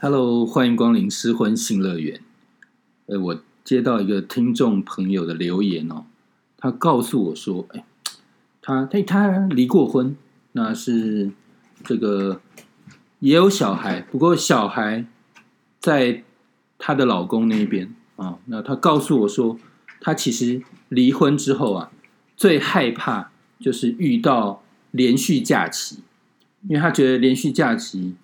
Hello，欢迎光临失婚性乐园。呃，我接到一个听众朋友的留言哦，他告诉我说，哎，他他他离过婚，那是这个也有小孩，不过小孩在她的老公那边啊。那他告诉我说，他其实离婚之后啊，最害怕就是遇到连续假期，因为他觉得连续假期。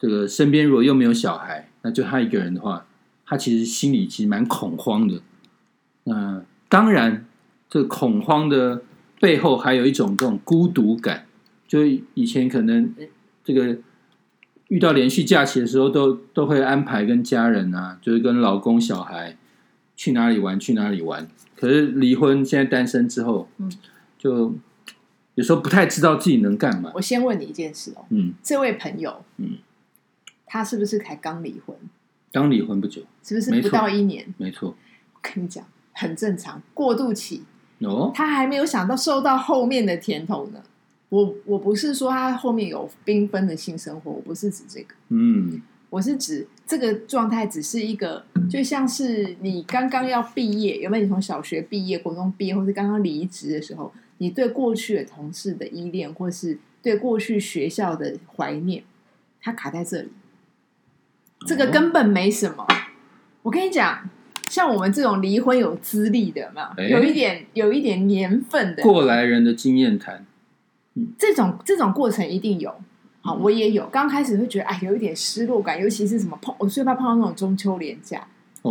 这个身边如果又没有小孩，那就他一个人的话，他其实心里其实蛮恐慌的。那当然，这恐慌的背后还有一种这种孤独感。就以前可能这个遇到连续假期的时候，都都会安排跟家人啊，就是跟老公、小孩去哪里玩，去哪里玩。可是离婚，现在单身之后，嗯，就有时候不太知道自己能干嘛。我先问你一件事哦，嗯，这位朋友，嗯。他是不是才刚离婚？刚离婚不久，是不是不到一年？没错，我跟你讲，很正常，过渡期。哦，他还没有想到受到后面的甜头呢。我我不是说他后面有缤纷的性生活，我不是指这个。嗯，我是指这个状态只是一个，就像是你刚刚要毕业，有没有？你从小学毕业、高中毕业，或是刚刚离职的时候，你对过去的同事的依恋，或是对过去学校的怀念，它卡在这里。这个根本没什么，我跟你讲，像我们这种离婚有资历的嘛，有？一点有一点年份的。过来人的经验谈，这种这种过程一定有。好，我也有，刚开始会觉得哎，有一点失落感，尤其是什么碰，我最怕碰到那种中秋连假，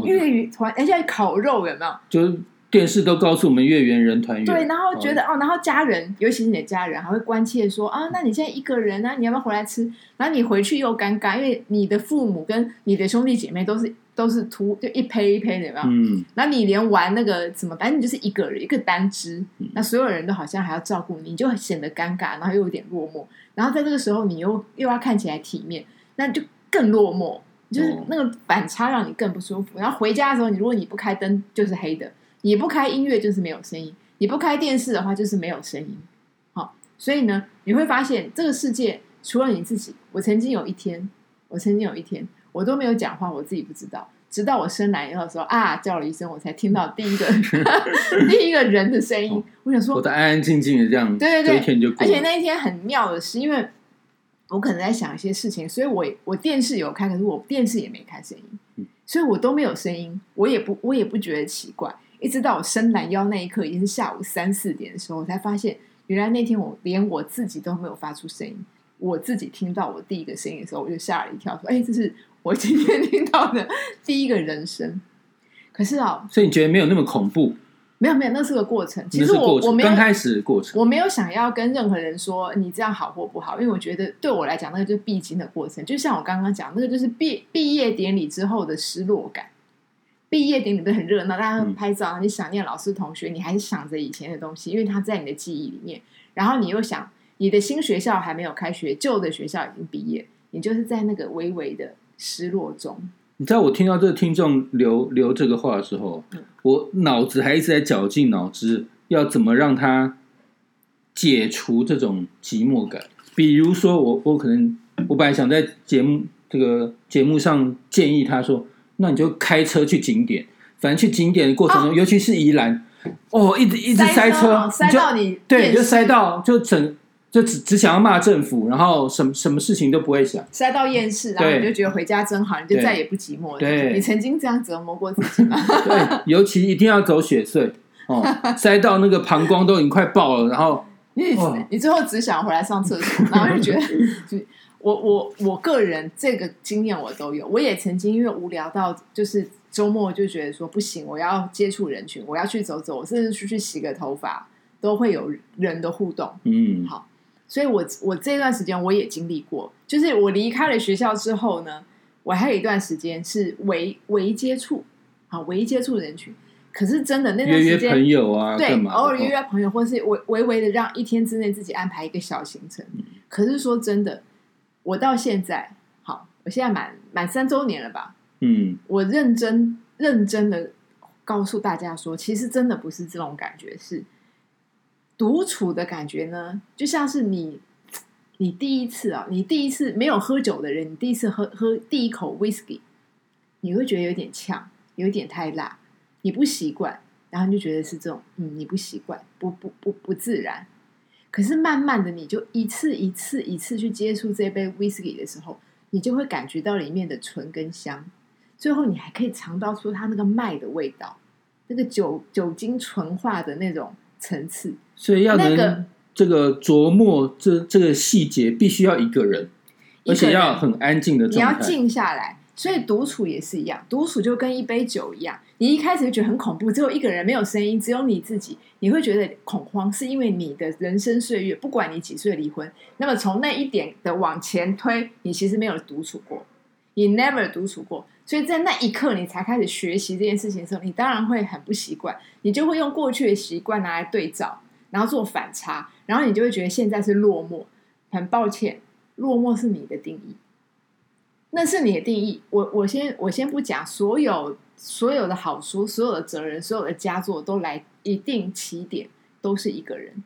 月鱼团，而且烤肉有没有？就是。电视都告诉我们月圆人团圆，对，然后觉得哦，然后家人，尤其是你的家人，还会关切说啊，那你现在一个人呢，你要不要回来吃？然后你回去又尴尬，因为你的父母跟你的兄弟姐妹都是都是秃，就一胚一胚的，有没有？嗯。然后你连玩那个什么，反正你就是一个人一个单只，那所有人都好像还要照顾你，就显得尴尬，然后又有点落寞。然后在这个时候，你又又要看起来体面，那就更落寞，就是那个反差让你更不舒服。然后回家的时候，你如果你不开灯，就是黑的。你不开音乐就是没有声音，你不开电视的话就是没有声音。好，所以呢，你会发现这个世界除了你自己，我曾经有一天，我曾经有一天，我都没有讲话，我自己不知道，直到我生来以后说啊叫了一声，我才听到第一个 第一个人的声音。我想说，我在安安静静的这样，对对对，而且那一天很妙的是，因为我可能在想一些事情，所以我我电视有开，可是我电视也没开声音，所以我都没有声音，我也不我也不觉得奇怪。一直到我伸懒腰那一刻，已经是下午三四点的时候，我才发现，原来那天我连我自己都没有发出声音。我自己听到我第一个声音的时候，我就吓了一跳，说：“哎，这是我今天听到的第一个人声。”可是啊，所以你觉得没有那么恐怖？没有，没有，那是个过程。其实我我没刚开始过程，我没有想要跟任何人说你这样好或不好，因为我觉得对我来讲，那个就是必经的过程。就像我刚刚讲，那个就是毕毕业典礼之后的失落感。毕业典礼不是很热闹，大家拍照，你想念老师同学，你还是想着以前的东西，因为他在你的记忆里面。然后你又想，你的新学校还没有开学，旧的学校已经毕业，你就是在那个微微的失落中。你知道我听到这个听众留留这个话的时候，我脑子还一直在绞尽脑汁，要怎么让他解除这种寂寞感。比如说，我我可能我本来想在节目这个节目上建议他说。那你就开车去景点，反正去景点的过程中，尤其是宜兰，哦，一直一直塞车，塞到你对，就塞到就整就只只想要骂政府，然后什么什么事情都不会想，塞到厌世，然后你就觉得回家真好，你就再也不寂寞了。对，你曾经这样折磨过自己吗？对，尤其一定要走雪隧哦，塞到那个膀胱都已经快爆了，然后 你你最后只想回来上厕所，然后就觉得 就。我我我个人这个经验我都有，我也曾经因为无聊到就是周末就觉得说不行，我要接触人群，我要去走走，我甚至出去洗个头发，都会有人的互动。嗯，好，所以我我这段时间我也经历过，就是我离开了学校之后呢，我还有一段时间是唯唯接触，好微接触人群，可是真的那段时间朋友啊，对，偶尔约约朋友，或是微微微的让一天之内自己安排一个小行程，可是说真的。我到现在，好，我现在满满三周年了吧？嗯，我认真认真的告诉大家说，其实真的不是这种感觉，是独处的感觉呢，就像是你你第一次啊，你第一次没有喝酒的人，你第一次喝喝第一口 whisky，你会觉得有点呛，有点太辣，你不习惯，然后你就觉得是这种，嗯，你不习惯，不不不不自然。可是慢慢的，你就一次一次一次去接触这杯 whisky 的时候，你就会感觉到里面的醇跟香，最后你还可以尝到出它那个麦的味道，那个酒酒精醇化的那种层次。所以要能、那个这个琢磨这这个细节，必须要一个人，而且要很安静的你要。静下来。所以独处也是一样，独处就跟一杯酒一样，你一开始就觉得很恐怖，只有一个人没有声音，只有你自己，你会觉得恐慌，是因为你的人生岁月，不管你几岁离婚，那么从那一点的往前推，你其实没有独处过，你 never 独处过，所以在那一刻你才开始学习这件事情的时候，你当然会很不习惯，你就会用过去的习惯拿来对照，然后做反差，然后你就会觉得现在是落寞。很抱歉，落寞是你的定义。那是你的定义。我我先我先不讲所有所有的好书、所有的哲人、所有的佳作都来一定起点都是一个人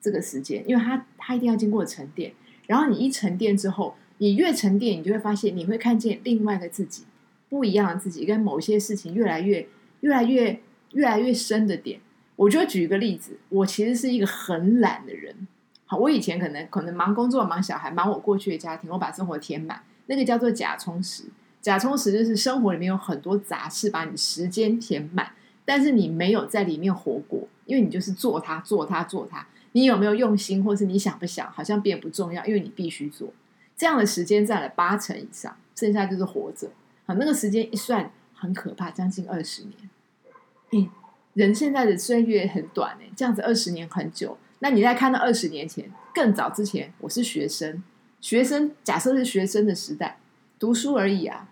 这个时间，因为他他一定要经过沉淀。然后你一沉淀之后，你越沉淀，你就会发现你会看见另外一个自己，不一样的自己，跟某些事情越来越越来越越来越深的点。我就举一个例子，我其实是一个很懒的人。好，我以前可能可能忙工作、忙小孩、忙我过去的家庭，我把生活填满。那个叫做假充实，假充实就是生活里面有很多杂事把你时间填满，但是你没有在里面活过，因为你就是做它做它做它。你有没有用心，或是你想不想，好像变不重要，因为你必须做。这样的时间占了八成以上，剩下就是活着。好，那个时间一算很可怕，将近二十年。嗯，人现在的岁月很短哎，这样子二十年很久。那你在看到二十年前，更早之前，我是学生。学生假设是学生的时代，读书而已啊，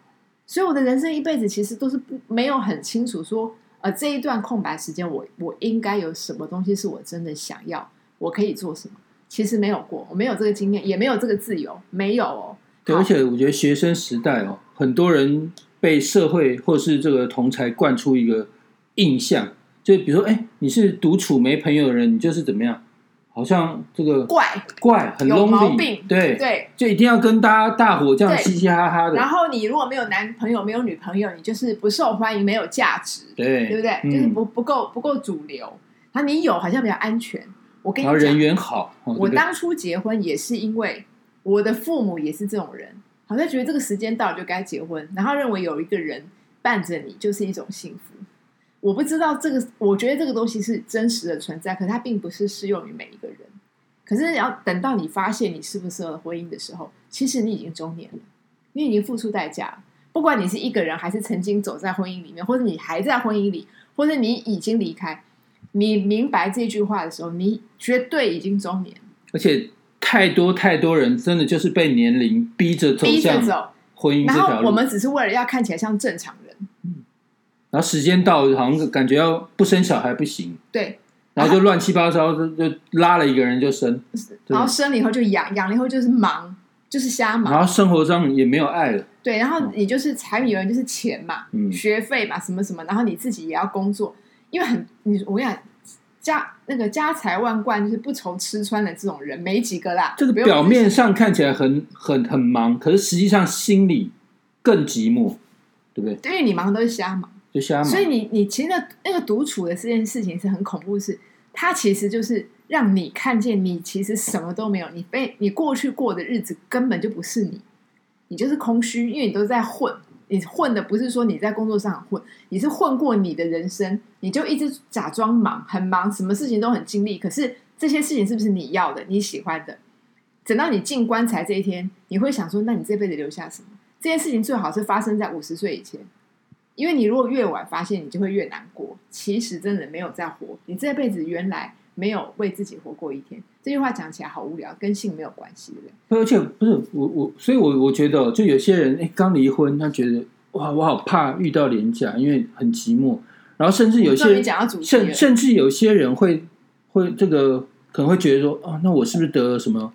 所以我的人生一辈子其实都是不没有很清楚说，呃，这一段空白时间我我应该有什么东西是我真的想要，我可以做什么？其实没有过，我没有这个经验，也没有这个自由，没有哦。对，而且我觉得学生时代哦，很多人被社会或是这个同才灌出一个印象，就比如说，哎，你是独处没朋友的人，你就是怎么样？好像这个怪怪很有毛病对，对。就一定要跟大家大伙这样嘻嘻哈哈的，然后你如果没有男朋友、没有女朋友，你就是不受欢迎、没有价值，对对不对？嗯就是不不够不够主流。然后你有好像比较安全。我跟你讲人，缘好，我当初结婚也是因为我的父母也是这种人，好像觉得这个时间到了就该结婚，然后认为有一个人伴着你就是一种幸福。我不知道这个，我觉得这个东西是真实的存在，可它并不是适用于每一个人。可是你要等到你发现你适不适合婚姻的时候，其实你已经中年了，你已经付出代价了。不管你是一个人，还是曾经走在婚姻里面，或者你还在婚姻里，或者你已经离开，你明白这句话的时候，你绝对已经中年，而且太多太多人真的就是被年龄逼着走向逼着走。婚姻这条路，然后我们只是为了要看起来像正常人，然后时间到，好像感觉要不生小孩不行，对，然后就乱七八糟就就拉了一个人就生，然后生了以后就养，养了以后就是忙，就是瞎忙，然后生活上也没有爱了，对，然后你就是柴米油盐就是钱嘛，嗯。学费嘛，什么什么，然后你自己也要工作，因为很你我跟你讲，家那个家财万贯就是不愁吃穿的这种人没几个啦。这个表面上看起来很很很忙，可是实际上心里更寂寞，对不？对，因为你忙都是瞎忙，所。以你你其实那个独处的这件事情是很恐怖是，它其实就是让你看见你其实什么都没有，你被你过去过的日子根本就不是你，你就是空虚，因为你都在混。你混的不是说你在工作上混，你是混过你的人生，你就一直假装忙，很忙，什么事情都很尽力。可是这些事情是不是你要的、你喜欢的？等到你进棺材这一天，你会想说：那你这辈子留下什么？这件事情最好是发生在五十岁以前，因为你如果越晚发现，你就会越难过。其实真的没有在活，你这辈子原来没有为自己活过一天。这句话讲起来好无聊，跟性没有关系，的不？而且不是我我，所以我我觉得，就有些人哎刚离婚，他觉得哇，我好怕遇到廉价，因为很寂寞。然后甚至有些甚甚至有些人会会这个可能会觉得说，啊，那我是不是得了什么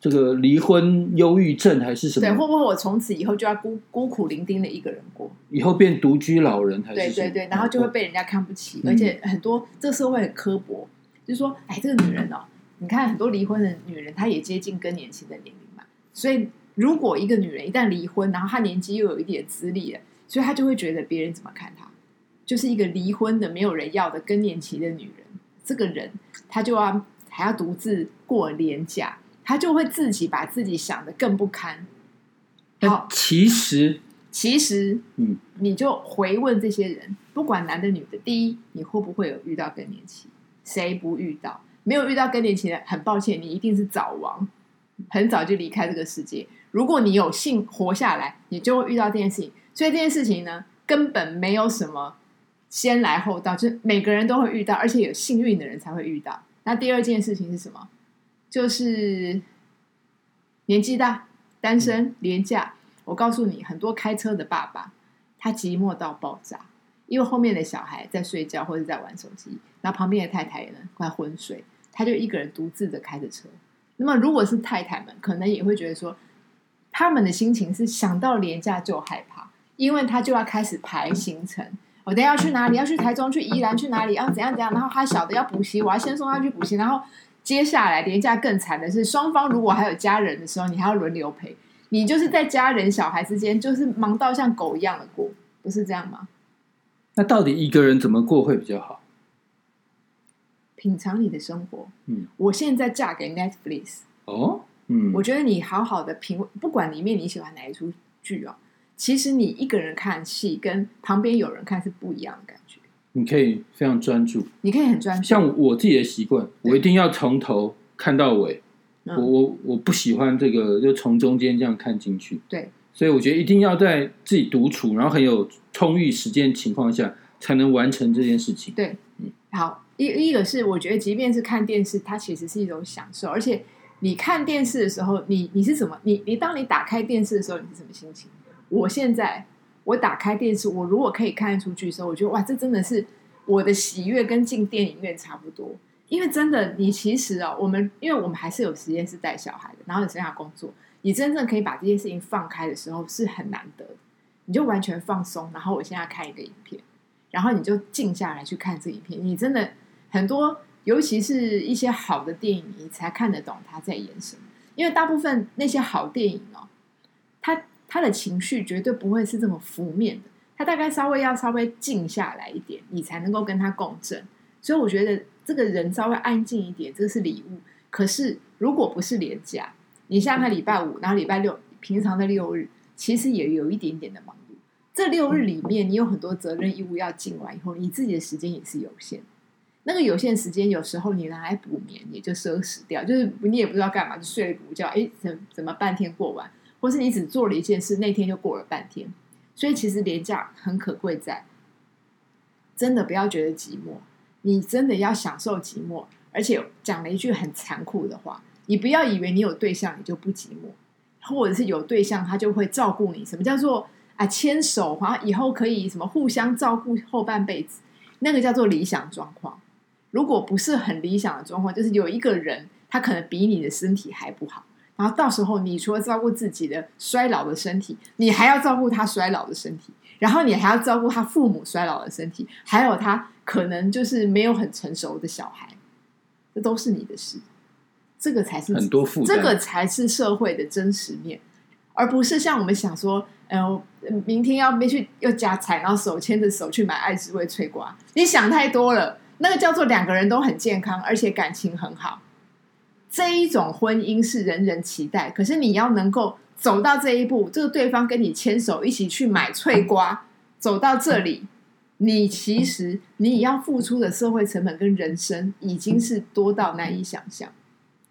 这个离婚忧郁症还是什么对，会么？不会我从此以后就要孤孤苦伶仃的一个人过？以后变独居老人还是对对对，然后就会被人家看不起，嗯而且很多这个社会很刻薄，就是说，哎，这个女人哦，你看很多离婚的女人，她也接近更年期的年龄嘛。所以，如果一个女人一旦离婚，然后她年纪又有一点资历了，所以她就会觉得别人怎么看她，就是一个离婚的没有人要的更年期的女人。这个人，她就要还要独自过廉价，她就会自己把自己想的更不堪。好，其实其实，嗯，你就回问这些人，不管男的女的，第一，你会不会有遇到更年期？谁不遇到？没有遇到更年期的，很抱歉，你一定是早亡，很早就离开这个世界。如果你有幸活下来，你就会遇到这件事情。所以这件事情呢，根本没有什么先来后到，就是每个人都会遇到，而且有幸运的人才会遇到。那第二件事情是什么？就是年纪大、单身、廉价。我告诉你，很多开车的爸爸，他寂寞到爆炸，因为后面的小孩在睡觉或者在玩手机，然后旁边的太太呢快昏睡，他就一个人独自的开着车。那么，如果是太太们，可能也会觉得说，他们的心情是想到廉价就害怕，因为他就要开始排行程。我等下要去哪里？要去台中、去宜兰、去哪里？要怎样怎样？然后他小的要补习，我要先送他去补习。然后接下来廉价更惨的是，双方如果还有家人的时候，你还要轮流陪。你就是在家人、小孩之间，就是忙到像狗一样的过，不是这样吗？那到底一个人怎么过会比较好？品尝你的生活。嗯，我现在嫁给 Netflix，哦，嗯，我觉得你好好的品，不管里面你喜欢哪一出剧哦，其实你一个人看戏跟旁边有人看是不一样的感觉。你可以非常专注，你可以很专注，像我自己的习惯，我一定要从头看到尾。嗯我我我不喜欢这个，就从中间这样看进去。对，所以我觉得一定要在自己独处，然后很有充裕时间情况下，才能完成这件事情。对，嗯好，一一个是我觉得，即便是看电视，它其实是一种享受，而且你看电视的时候，你你是什么，你你当你打开电视的时候，你是什么心情？我现在我打开电视，我如果可以看得出去的时候，我觉得哇，这真的是我的喜悦跟进电影院差不多。因为真的，你其实哦，我们因为我们还是有时间是带小孩的，然后有剩下工作，你真正可以把这些事情放开的时候是很难得的。你就完全放松，然后我现在看一个影片，然后你就静下来去看这影片。你真的很多，尤其是一些好的电影，你才看得懂他在演什么。因为大部分那些好电影哦，他的情绪绝对不会是这么负面的，他大概稍微要稍微静下来一点，你才能够跟他共振。所以我觉得这个人稍微安静一点，这是礼物。可是如果不是廉价，你像他礼拜五，然后礼拜六，平常的六日，其实也有一点点的忙碌。这六日里面，你有很多责任义务要尽完以后，你自己的时间也是有限。那个有限时间，有时候你拿来补眠，也就奢侈掉，就是你也不知道干嘛，就睡了午觉，哎，怎怎么半天过完？或是你只做了一件事，那天就过了半天。所以其实廉价很可贵在，真的不要觉得寂寞，你真的要享受寂寞。而且讲了一句很残酷的话，你不要以为你有对象你就不寂寞，或者是有对象他就会照顾你。什么叫做啊牵手，好像以后可以什么互相照顾后半辈子？那个叫做理想状况。如果不是很理想的状况，就是有一个人他可能比你的身体还不好，然后到时候你除了照顾自己的衰老的身体，你还要照顾他衰老的身体，然后你还要照顾他父母衰老的身体，还有他可能就是没有很成熟的小孩。这都是你的事，这个才是很多负担，这个才是社会的真实面，而不是像我们想说，呃，明天要没去又加菜，然后手牵着手去买爱之味脆瓜，你想太多了。那个叫做两个人都很健康，而且感情很好，这一种婚姻是人人期待。可是你要能够走到这一步，这个对方跟你牵手一起去买脆瓜，走到这里。你其实你要付出的社会成本跟人生已经是多到难以想象，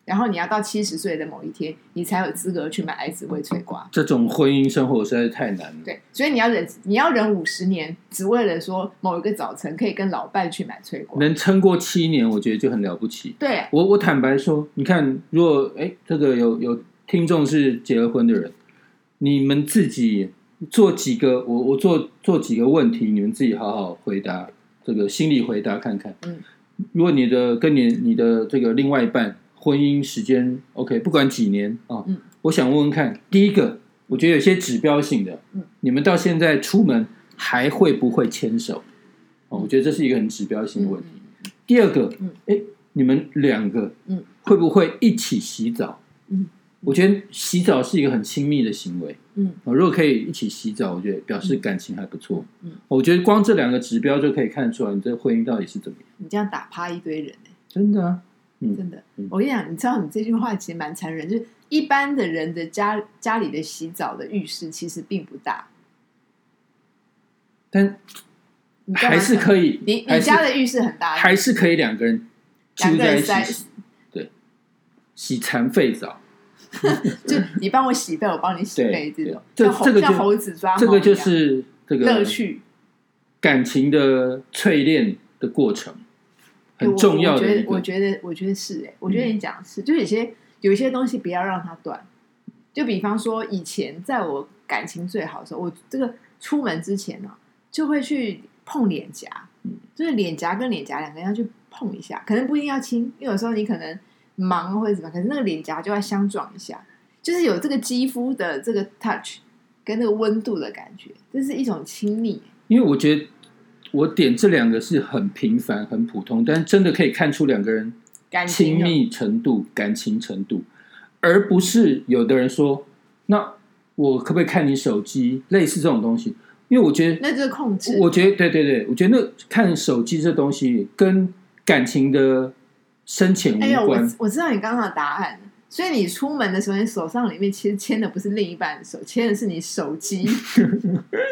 然后你要到七十岁的某一天，你才有资格去买爱滋味脆瓜。这种婚姻生活实在是太难了。对，所以你要忍，你要忍五十年，只为了说某一个早晨可以跟老伴去买脆瓜，能撑过七年，我觉得就很了不起。对我，我坦白说，你看，如果哎，这个有有听众是结了婚的人，你们自己。做几个，我我做做几个问题，你们自己好好回答，这个心理回答看看。嗯，如果你的跟你你的这个另外一半婚姻时间 OK，不管几年啊，嗯，我想问问看，第一个，我觉得有些指标性的，嗯，你们到现在出门还会不会牵手？哦，我觉得这是一个很指标性的问题。第二个，嗯，哎，你们两个嗯会不会一起洗澡？嗯，我觉得洗澡是一个很亲密的行为。嗯哦，如果可以一起洗澡，我觉得表示感情还不错。嗯，我觉得光这两个指标就可以看出来你这婚姻到底是怎么样。你这样打趴一堆人、欸真的啊，嗯真的嗯。我跟你讲，你知道你这句话其实蛮残忍，就是一般的人的家家里的洗澡的浴室其实并不大，但你还是可以。你你家的浴室很大，还是可以两个人两揪在一起洗，对，洗残废澡，就你帮我洗背，我帮你洗背，对这种这这个就猴子抓猫这个就是这个乐趣。感情的淬炼的过程，很重要的一我。觉得，我觉得是哎、我觉得你讲的是，就有些有一些东西不要让它断。就比方说，以前在我感情最好的时候，我这个出门之前呢、就会去碰脸颊，嗯就是脸颊跟脸颊两个人要去碰一下，可能不一定要亲，因为有时候你可能忙或者怎么，可是那个脸颊就要相撞一下，就是有这个肌肤的这个 touch 跟那个温度的感觉，这是一种亲密。因为我觉得我点这两个是很平凡、很普通，但真的可以看出两个人亲密程度、感情程度，而不是有的人说，那我可不可以看你手机？类似这种东西，因为我觉得，那就是控制。我觉得对对对，我觉得那看手机这东西跟感情的深浅无关。我知道你刚刚的答案了。所以你出门的时候，你手上里面其实牵的不是另一半的手，牵的是你手机，对不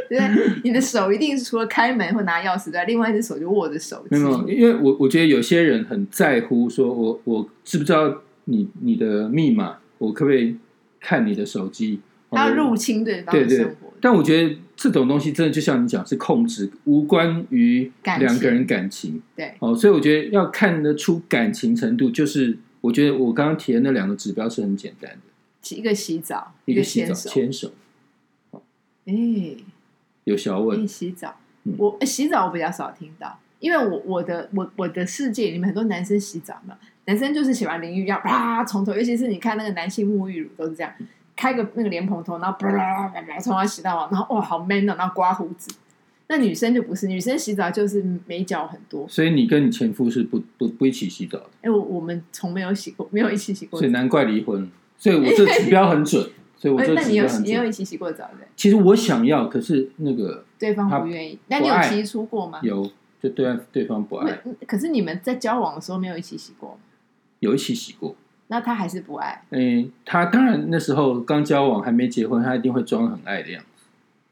对？你的手一定是除了开门或拿钥匙之外，另外一只手就握着手机。没有，因为我我觉得有些人很在乎，说我我知不知道你你的密码，我可不可以看你的手机？他入侵对方生活。但我觉得这种东西真的就像你讲，是控制，无关于两个人感情对，哦。所以我觉得要看得出感情程度，就是我觉得我刚刚提的那两个指标是很简单的，一个洗澡，一个洗澡牵手。哎，有小哎，吻，洗澡嗯，我哎洗澡我比较少听到，因为我我的我我的世界里面很多男生洗澡嘛，男生就是洗完淋浴要啪从头，尤其是你看那个男性沐浴乳都是这样，开个那个莲蓬头，然后啪啪啪啪从头洗到尾，然后哇好 man 哦，然后刮胡子。那女生就不是，女生洗澡就是美脚很多。所以你跟你前夫是不不不一起洗澡的，哎，我我们从没有洗过，没有一起洗过澡。所以难怪离婚。所以我这指标很准，所以我这哎那你有。你有一起洗过澡的？其实我想要，可是那个对方不愿意，那你有提出过吗？有就对方对方不爱，可是你们在交往的时候没有一起洗过吗？有一起洗过。那他还是不爱。嗯，他当然那时候刚交往还没结婚，他一定会装很爱的样子，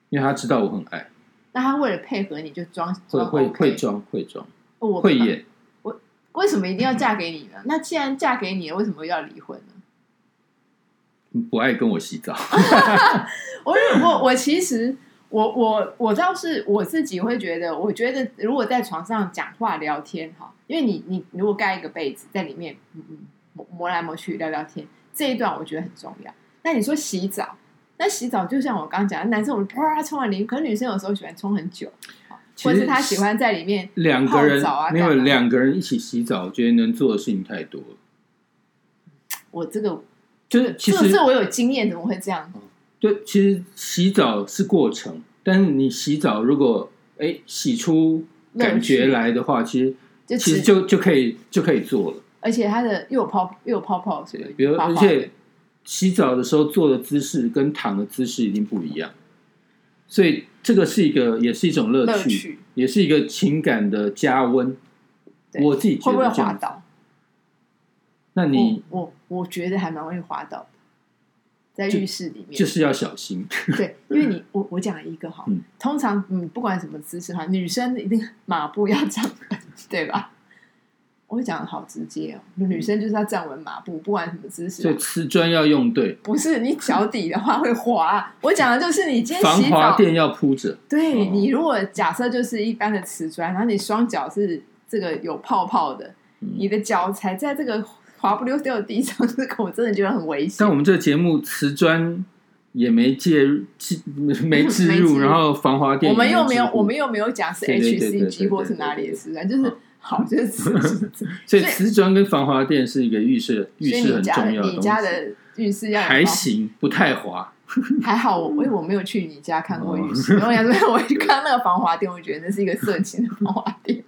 因为他知道我很爱，那他为了配合你就装会装会会装会装会演。我为什么一定要嫁给你呢？那既然嫁给你了，为什么又要离婚呢？不爱跟我洗澡，我我我其实我我我倒是我自己会觉得，我觉得如果在床上讲话聊天哈，因为你你如果盖一个被子在里面，嗯嗯磨磨来磨去聊聊天，这一段我觉得很重要。那你说洗澡，那洗澡就像我刚刚讲的，男生我们啪冲完淋，可是女生有时候喜欢冲很久，或者是她喜欢在里面两个人泡澡啊没有两个人一起洗澡，我觉得能做的事情太多了。我这个就是其实这我有经验，怎么会这样？就其实洗澡是过程，但是你洗澡如果哎洗出感觉来的话，其实就其实就就可以就可以做了。而且它的又有泡又有泡泡，所以比如而且洗澡的时候坐的姿势跟躺的姿势一定不一样，所以这个是一个也是一种乐趣，也是一个情感的加温。我自己觉会不会。滑倒？那你我我我觉得还蛮容易滑倒的，在浴室里面。就是要小心。对，因为你我我讲一个哈，嗯通常嗯不管什么姿势哈，女生一定马步要站稳，对吧？我会讲的好直接哦，女生就是要站稳马步，不管什么姿势所以。瓷砖要用对，不是你脚底的话会滑，我讲的就是你今天防洗澡，滑垫要铺着。对哦你如果假设就是一般的瓷砖，然后你双脚是这个有泡泡的，嗯你的脚踩在这个滑不溜丢的地上，这个我真的觉得很危险但。我们这个节目瓷砖也没介入，置没置入，然后防滑垫我们又没有，我们又没有讲是 HCG 或是哪里的瓷砖，就是好，就是 瓷 所以瓷砖跟防滑垫是一个浴室浴室很重要的东你家的，浴室要还行，不太滑。还好我，因为我没有去你家看过浴哦室，然后想说我一看那个防滑垫，我觉得那是一个色情的防滑垫。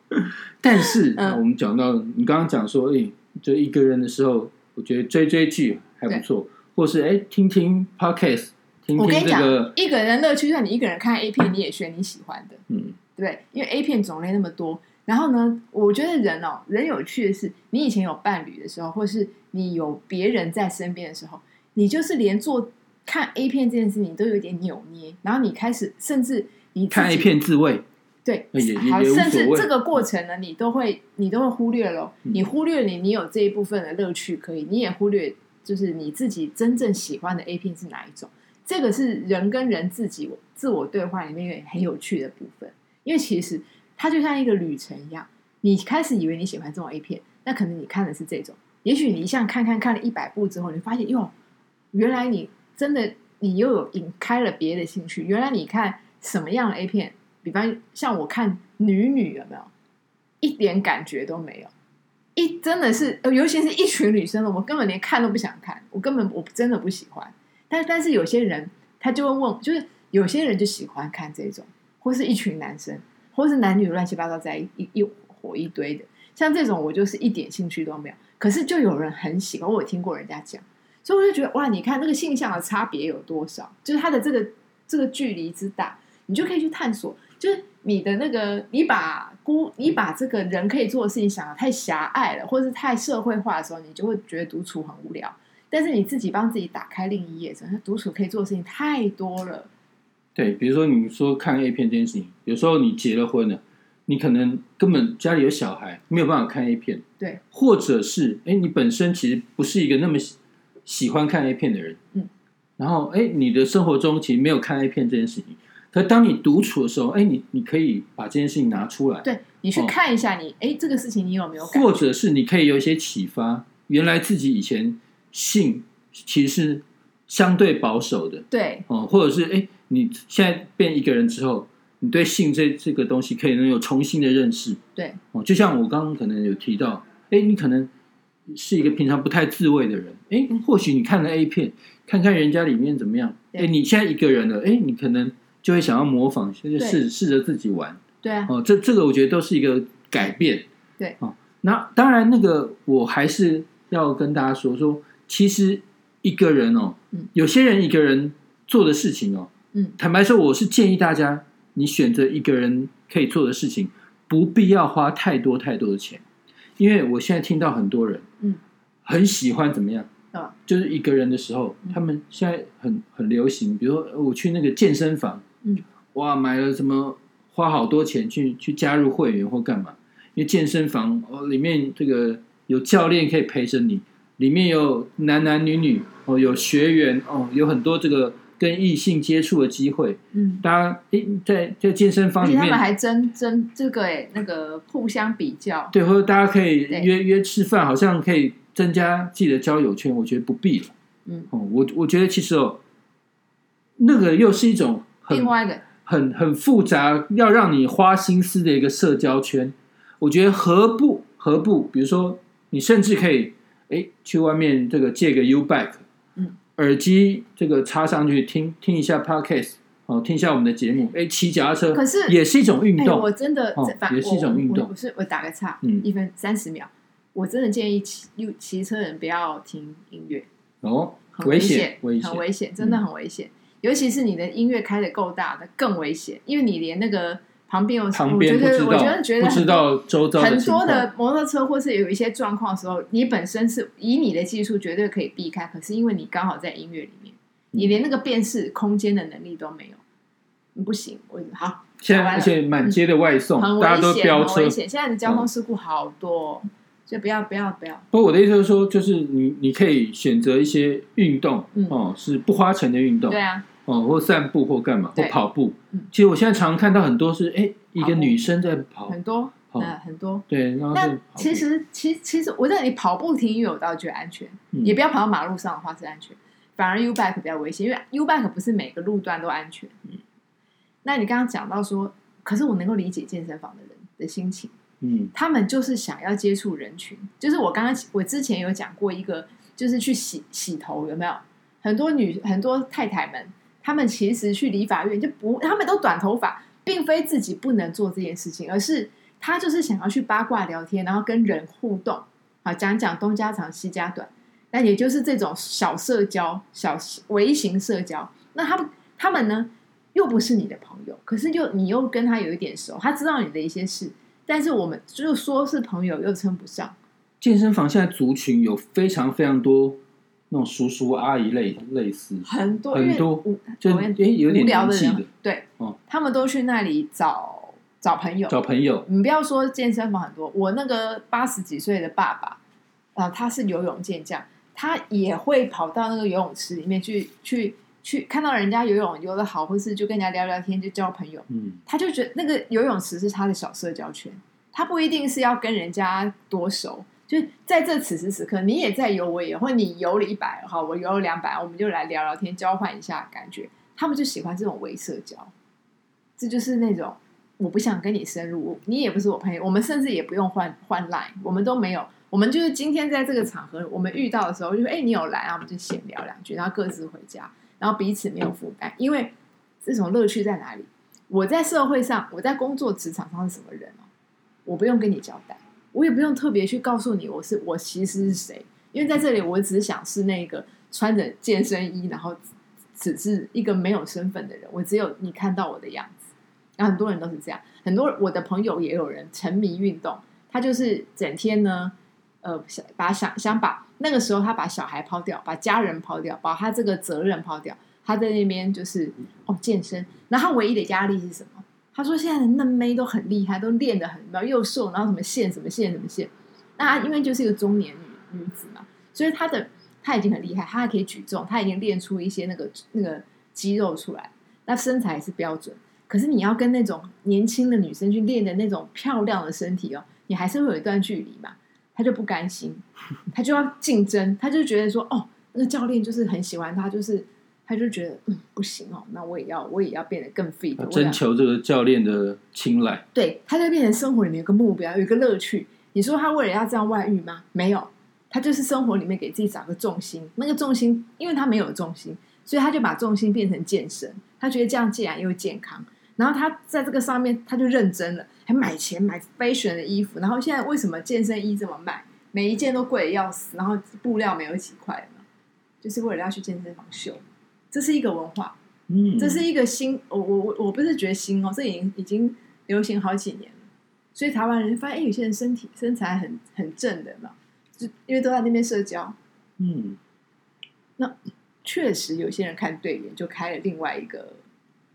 但是、嗯我们讲到你刚刚讲说，哎、就一个人的时候，我觉得追追剧还不错，或是哎、听听 podcast，听听我跟你讲这个，，一个人乐趣，就算你一个人看 A 片，你也选你喜欢的，嗯，对？因为 A 片种类那么多。然后呢，我觉得人哦，人有趣的是，你以前有伴侣的时候，或是你有别人在身边的时候，你就是连做看 A 片这件事，你都有点扭捏，然后你开始甚至你看 A 片自慰，对，好，甚至这个过程呢，你都会你都会忽略了，嗯你忽略你你有这一部分的乐趣可以，你也忽略就是你自己真正喜欢的 A 片是哪一种。这个是人跟人自己自我对话里面一个很有趣的部分，因为其实它就像一个旅程一样，你开始以为你喜欢这种 A 片，那可能你看的是这种，也许你一向看看看了一百部之后，你发现哟，原来你真的你又有引开了别的兴趣，原来你看什么样的 A 片，比方像我看女女有没有？一点感觉都没有，一真的是，尤其是一群女生的，我根本连看都不想看，我根本我真的不喜欢。但但是有些人他就会问，就是有些人就喜欢看这种，或是一群男生，或是男女乱七八糟在一一一伙一堆的，像这种我就是一点兴趣都没有。可是就有人很喜欢，我有听过人家讲，所以我就觉得哇，你看那个性向的差别有多少，就是它的这个这个距离之大，你就可以去探索。就是你的那个，你把孤，你把这个人可以做的事情想的太狭隘了，或者是太社会化的时候，你就会觉得独处很无聊。但是你自己帮自己打开另一页，真的独处可以做的事情太多了。对，比如说你说看 A 片这件事情，有时候你结了婚了，你可能根本家里有小孩，没有办法看 A 片，对，或者是哎，你本身其实不是一个那么喜喜欢看 A 片的人，嗯，然后哎，你的生活中其实没有看 A 片这件事情，可当你独处的时候，哎，你你可以把这件事情拿出来，对你去哦看一下你，哎、这个事情你有没有或者是你可以有一些启发，原来自己以前性其实是相对保守的，对。哦，或者是哎，你现在变一个人之后，你对性这这个东西可以能有重新的认识对哦。就像我刚刚可能有提到，哎，你可能是一个平常不太自慰的人，哎，或许你看了 A 片，看看人家里面怎么样，哎，你现在一个人了，哎，你可能就会想要模仿，就是试试着自己玩。对啊，哦，这这个我觉得都是一个改变。对哦，那当然，那个我还是要跟大家说说，其实一个人哦，嗯有些人一个人做的事情哦，嗯，坦白说，我是建议大家，你选择一个人可以做的事情，不必要花太多太多的钱，因为我现在听到很多人，嗯，很喜欢怎么样。啊就是一个人的时候，嗯他们现在很很流行，比如说呃我去那个健身房，嗯，哇，买了什么花好多钱去去加入会员或干嘛？因为健身房哦，里面这个有教练可以陪着你，里面有男男女女哦，有学员哦，有很多这个跟异性接触的机会。嗯，大家诶，在在健身房里面他们，还争争这个诶、那个互相比较，对，或者大家可以对约约吃饭，好像可以增加自己的交友圈。我觉得不必了。嗯，哦，我我觉得其实哦，那个又是一种很另外一个很很复杂，要让你花心思的一个社交圈。我觉得何不何不，比如说你甚至可以哎去外面这个借个 U 嗯，耳机这个插上去听听一下 podcast，哦，听一下我们的节目，哎，骑脚踏车，可是也是一种运哎、动。我真的哦也是一种运动。我我是我打个岔，嗯。一分三十秒，我真的建议骑骑骑车人不要听音乐，哦，很危险，危险，很危险，真的很危险。尤其是你的音乐开的够大的，更危险，因为你连那个旁边有旁边不知道，我觉得我觉得不知很多道周遭很多的摩托车或是有一些状况的时候，你本身是以你的技术绝对可以避开，可是因为你刚好在音乐里面，你连那个辨识空间的能力都没有，你不行。我好，现在而且满街的外送，很大家都，飙车很危。险。现在的交通事故好多哦，所以不要不要不要。不过我的意思就是说，就是你你可以选择一些运动，嗯哦，是不花钱的运动对，啊，哦，或散步或干嘛，或对跑步嗯。其实我现在常看到很多是，哎，一个女生在跑，很多，哦呃，很多。对，然后是但其实，其实其实，我认为你跑步听音乐，我倒觉得安全。嗯也不要跑到马路上的话是安全，反而 U bike 比较危险，因为 U bike 不是每个路段都安全。嗯那你刚刚讲到说，可是我能够理解健身房的人的心情，嗯他们就是想要接触人群。就是我刚刚我之前有讲过一个，就是去洗洗头，有没有？很多女很多太太们，他们其实去理发院就不，他们都短头发，并非自己不能做这件事情，而是他就是想要去八卦聊天，然后跟人互动，啊，讲讲东家长西家短，那也就是这种小社交、小微型社交。那他们他们呢，又不是你的朋友，可是又你又跟他有一点熟，他知道你的一些事，但是我们就说是朋友又称不上。健身房现在族群有非常非常多那种叔叔阿姨类类似，很多很多就有点无聊的人，对，哦他们都去那里找找朋友。找朋友，你不要说健身房很多，我那个八十几岁的爸爸，啊、他是游泳健将，他也会跑到那个游泳池里面去去去，看到人家游泳游的好，或是就跟人家聊聊天，就交朋友。嗯，他就觉得那个游泳池是他的小社交圈，他不一定是要跟人家多熟，就在这此时此刻，你也在游，我也，或你游了一百，好，我游了两百，我们就来聊聊天，交换一下感觉。他们就喜欢这种微社交，这就是那种我不想跟你深入，你也不是我朋友，我们甚至也不用换换 line，我们都没有，我们就是今天在这个场合，我们遇到的时候，就说哎、你有来啊，我们就闲聊两句，然后各自回家，然后彼此没有负担，因为这种乐趣在哪里？我在社会上，我在工作职场上是什么人哦？我不用跟你交代，我也不用特别去告诉你我是我其实是谁，因为在这里我只想是那个穿着健身衣，然后只是一个没有身份的人，我只有你看到我的样子。那很多人都是这样，很多我的朋友也有人沉迷运动，他就是整天呢，呃，想把想想把那个时候他把小孩抛掉，把家人抛掉，把他这个责任抛掉，他在那边就是哦健身，然后唯一的压力是什么？他说现在的嫩妹都很厉害，都练得很，然后又瘦，然后什么线什么线什么线。那他因为就是一个中年女女子嘛，所以她的她已经很厉害，她还可以举重，她已经练出一些那个那个肌肉出来，那身材也是标准。可是你要跟那种年轻的女生去练的那种漂亮的身体哦，你还是会有一段距离嘛。她就不甘心，她就要竞争，她就觉得说哦，那教练就是很喜欢她，就是她就觉得嗯不行哦，那我也要我也要变得更 fit，征求这个教练的青睐，对，他就变成生活里面有个目标，有一个乐趣。你说他为了要这样外遇吗？没有，他就是生活里面给自己找个重心。那个重心，因为他没有重心，所以他就把重心变成健身。他觉得这样既然又健康，然后他在这个上面他就认真了，还买钱买 fashion 的衣服。然后现在为什么健身衣这么卖？每一件都贵的要死，然后布料没有几块嘛，就是为了要去健身房秀。这是一个文化。嗯，这是一个新，我我我我不是觉得新哦，这已经已经流行好几年了。所以台湾人发现，哎，有些人身体身材很很正的嘛，就因为都在那边社交，嗯，那确实有些人看对眼，就开了另外一个，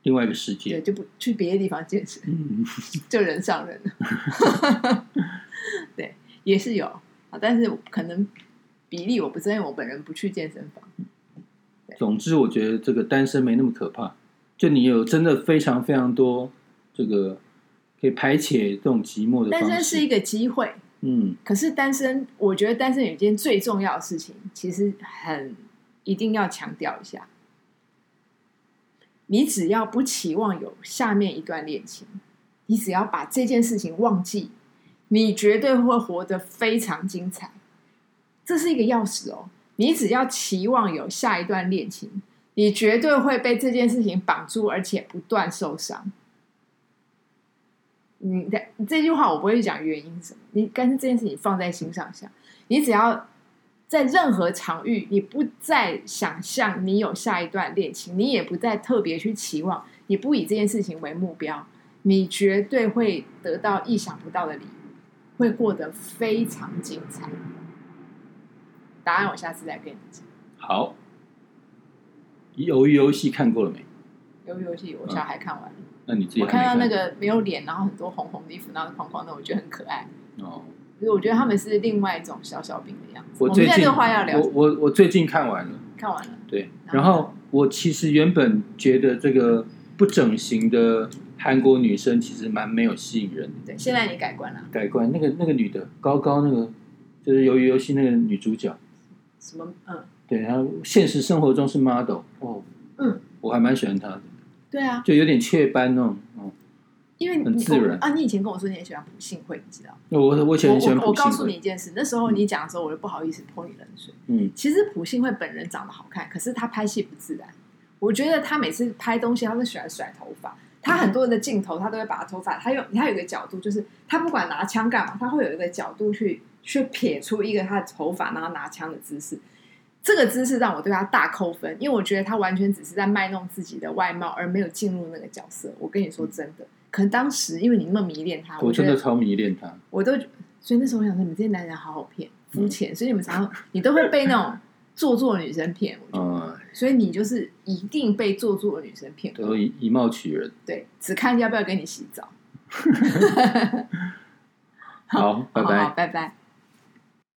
另外一个世界对，就不去别的地方健身，嗯，就人上人了。对，也是有啊，但是可能比例我不知道，因为我本人不去健身房。总之，我觉得这个单身没那么可怕，就你有真的非常非常多这个可以排解这种寂寞的单。身是一个机会，嗯，可是单身，我觉得单身有一件最重要的事情，其实很一定要强调一下。你只要不期望有下面一段恋情，你只要把这件事情忘记，你绝对会活得非常精彩。这是一个钥匙哦。你只要期望有下一段恋情，你绝对会被这件事情绑住，而且不断受伤。你的这句话我不会讲原因什么，你但是这件事情放在心上想，你只要在任何场域，你不再想象你有下一段恋情，你也不再特别去期望，你不以这件事情为目标，你绝对会得到意想不到的礼物，会过得非常精彩。答案我下次再跟你讲。好。鱿鱼游戏看过了没？鱿鱼游戏我小孩看完了，那你自己我看到那个没有脸，然后很多红红的衣服，然后框框的，我觉得很可爱。哦，所以我觉得他们是另外一种小小兵的样子。我最近这个话要聊我，我我最近看完了，看完了。对，然后然后我其实原本觉得这个不整形的韩国女生其实蛮没有吸引人的。对，现在你改观了，改观那个那个女的高高那个，就是鱿鱼游戏那个女主角，什么嗯，对，然后现实生活中是 model 哦，嗯，我还蛮喜欢他的，对啊，就有点雀斑那种，哦，因为你很自然。我啊，你以前跟我说你很喜欢朴信惠，你知道？我我以前我很喜欢朴信我我告诉你惠，一件事，那时候你讲的时候，我就不好意思泼你冷水。嗯，其实朴信惠本人长得好看，可是她拍戏不自然。我觉得她每次拍东西，她都喜欢甩头发，他很多的镜头，他都会把头发，他有他有一个角度，就是他不管拿枪干嘛，他会有一个角度去去撇出一个他的头发，然后拿枪的姿势。这个姿势让我对他大扣分，因为我觉得他完全只是在卖弄自己的外貌，而没有进入那个角色。我跟你说真的，可能当时因为你那么迷恋他，我真的超迷恋他，我都所以那时候我想说，你们这些男人好好骗，肤浅，所以你们常常你都会被那种做作的女生骗。我觉得，所以你就是一定被做作的女生骗，都以以貌取人，对，只看要不要跟你洗澡。好，拜拜，拜拜。